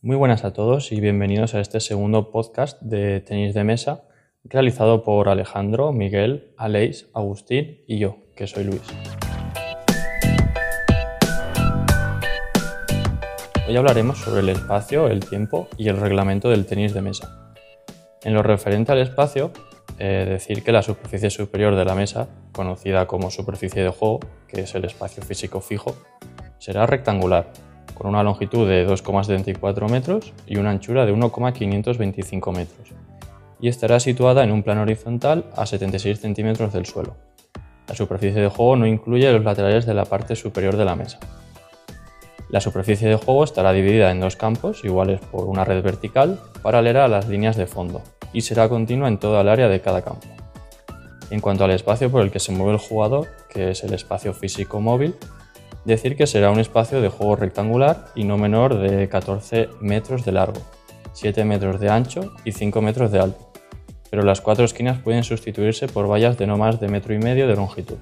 Muy buenas a todos y bienvenidos a este segundo podcast de tenis de mesa realizado por Alejandro, Miguel, Aleix, Agustín y yo, que soy Luis. Hoy hablaremos sobre el espacio, el tiempo y el reglamento del tenis de mesa. En lo referente al espacio, eh, decir que la superficie superior de la mesa, conocida como superficie de juego, que es el espacio físico fijo, será rectangular, con una longitud de 2,74 metros y una anchura de 1,525 metros, y estará situada en un plano horizontal a 76 centímetros del suelo. La superficie de juego no incluye los laterales de la parte superior de la mesa. La superficie de juego estará dividida en dos campos iguales por una red vertical paralela a las líneas de fondo y será continua en toda el área de cada campo. En cuanto al espacio por el que se mueve el jugador, que es el espacio físico móvil, decir que será un espacio de juego rectangular y no menor de 14 metros de largo, 7 metros de ancho y 5 metros de alto, pero las cuatro esquinas pueden sustituirse por vallas de no más de metro y medio de longitud.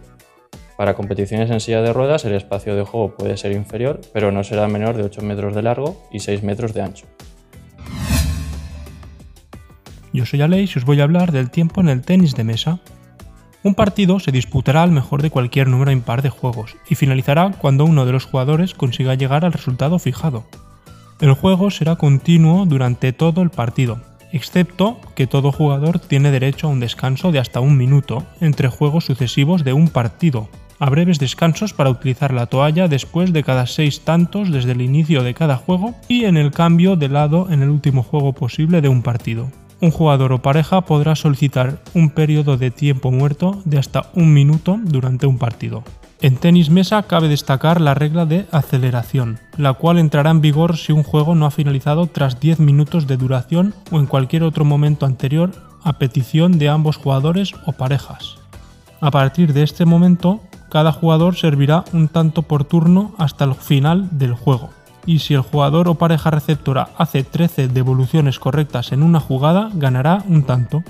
Para competiciones en silla de ruedas el espacio de juego puede ser inferior, pero no será menor de 8 metros de largo y 6 metros de ancho. Yo soy Aleix y os voy a hablar del tiempo en el tenis de mesa. Un partido se disputará al mejor de cualquier número impar de juegos y finalizará cuando uno de los jugadores consiga llegar al resultado fijado. El juego será continuo durante todo el partido, excepto que todo jugador tiene derecho a un descanso de hasta un minuto entre juegos sucesivos de un partido, a breves descansos para utilizar la toalla después de cada seis tantos desde el inicio de cada juego y en el cambio de lado en el último juego posible de un partido un jugador o pareja podrá solicitar un periodo de tiempo muerto de hasta un minuto durante un partido. En tenis mesa cabe destacar la regla de aceleración, la cual entrará en vigor si un juego no ha finalizado tras 10 minutos de duración o en cualquier otro momento anterior a petición de ambos jugadores o parejas. A partir de este momento, cada jugador servirá un tanto por turno hasta el final del juego y si el jugador o pareja receptora hace 13 devoluciones correctas en una jugada, ganará un tanto.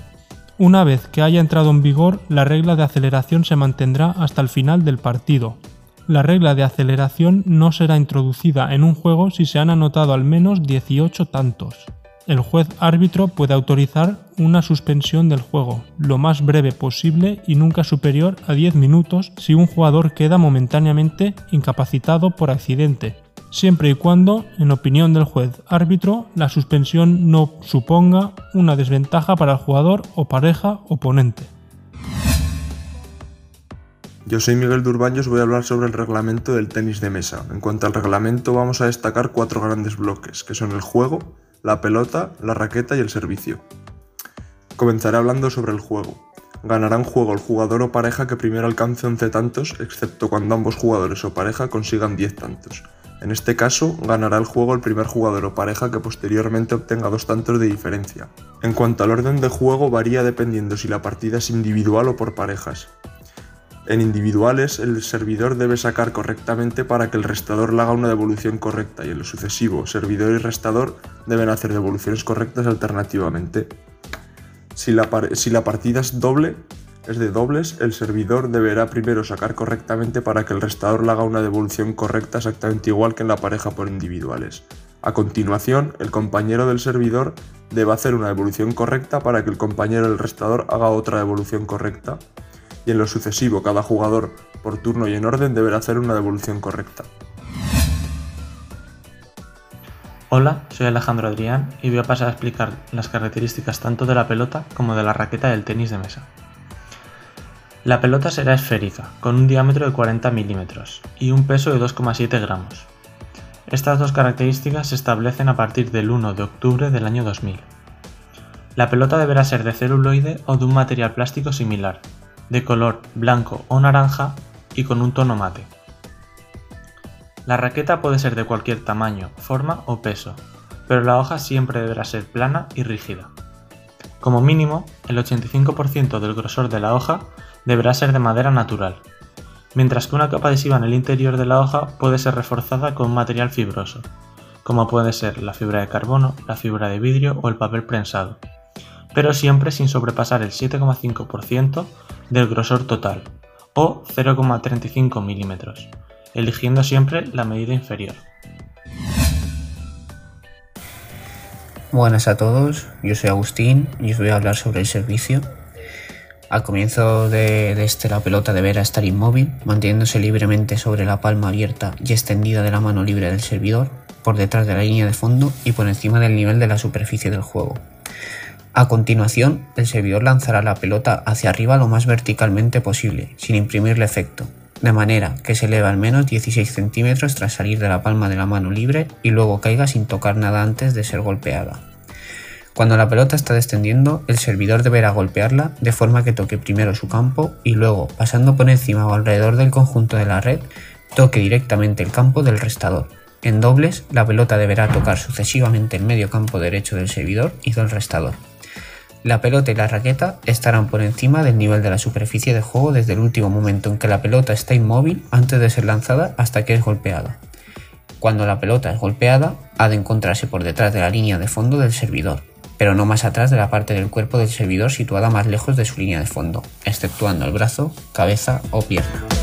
Una vez que haya entrado en vigor, la regla de aceleración se mantendrá hasta el final del partido. La regla de aceleración no será introducida en un juego si se han anotado al menos 18 tantos. El juez árbitro puede autorizar una suspensión del juego, lo más breve posible y nunca superior a 10 minutos si un jugador queda momentáneamente incapacitado por accidente, siempre y cuando, en opinión del juez árbitro, la suspensión no suponga una desventaja para el jugador o pareja oponente. Yo soy Miguel Durbaño os voy a hablar sobre el reglamento del tenis de mesa. En cuanto al reglamento vamos a destacar cuatro grandes bloques, que son el juego, la pelota, la raqueta y el servicio. Comenzaré hablando sobre el juego. Ganará un juego el jugador o pareja que primero alcance 11 tantos, excepto cuando ambos jugadores o pareja consigan 10 tantos. En este caso, ganará el juego el primer jugador o pareja que posteriormente obtenga dos tantos de diferencia. En cuanto al orden de juego, varía dependiendo si la partida es individual o por parejas. En individuales, el servidor debe sacar correctamente para que el restador le haga una devolución correcta y en lo sucesivo, servidor y restador deben hacer devoluciones correctas alternativamente. Si la, si la partida es doble, es de dobles, el servidor deberá primero sacar correctamente para que el restador le haga una devolución correcta exactamente igual que en la pareja por individuales. A continuación, el compañero del servidor debe hacer una devolución correcta para que el compañero del restador haga otra devolución correcta. Y en lo sucesivo, cada jugador, por turno y en orden, deberá hacer una devolución correcta. Hola, soy Alejandro Adrián y voy a pasar a explicar las características tanto de la pelota como de la raqueta del tenis de mesa. La pelota será esférica, con un diámetro de 40 milímetros y un peso de 2,7 gramos. Estas dos características se establecen a partir del 1 de octubre del año 2000. La pelota deberá ser de celuloide o de un material plástico similar, de color blanco o naranja y con un tono mate. La raqueta puede ser de cualquier tamaño, forma o peso, pero la hoja siempre deberá ser plana y rígida. Como mínimo, el 85% del grosor de la hoja deberá ser de madera natural, mientras que una capa adhesiva en el interior de la hoja puede ser reforzada con material fibroso, como puede ser la fibra de carbono, la fibra de vidrio o el papel prensado, pero siempre sin sobrepasar el 7,5% del grosor total, o 0,35 mm, eligiendo siempre la medida inferior. Buenas a todos, yo soy Agustín y os voy a hablar sobre el servicio. Al comienzo de, este la pelota deberá estar inmóvil, manteniéndose libremente sobre la palma abierta y extendida de la mano libre del servidor, por detrás de la línea de fondo y por encima del nivel de la superficie del juego. A continuación, el servidor lanzará la pelota hacia arriba lo más verticalmente posible, sin imprimirle efecto, de manera que se eleva al menos 16 centímetros tras salir de la palma de la mano libre y luego caiga sin tocar nada antes de ser golpeada. Cuando la pelota está descendiendo, el servidor deberá golpearla de forma que toque primero su campo y luego, pasando por encima o alrededor del conjunto de la red, toque directamente el campo del restador. En dobles, la pelota deberá tocar sucesivamente el medio campo derecho del servidor y del restador. La pelota y la raqueta estarán por encima del nivel de la superficie de juego desde el último momento en que la pelota está inmóvil antes de ser lanzada hasta que es golpeada. Cuando la pelota es golpeada, ha de encontrarse por detrás de la línea de fondo del servidor, pero no más atrás de la parte del cuerpo del servidor situada más lejos de su línea de fondo, exceptuando el brazo, cabeza o pierna.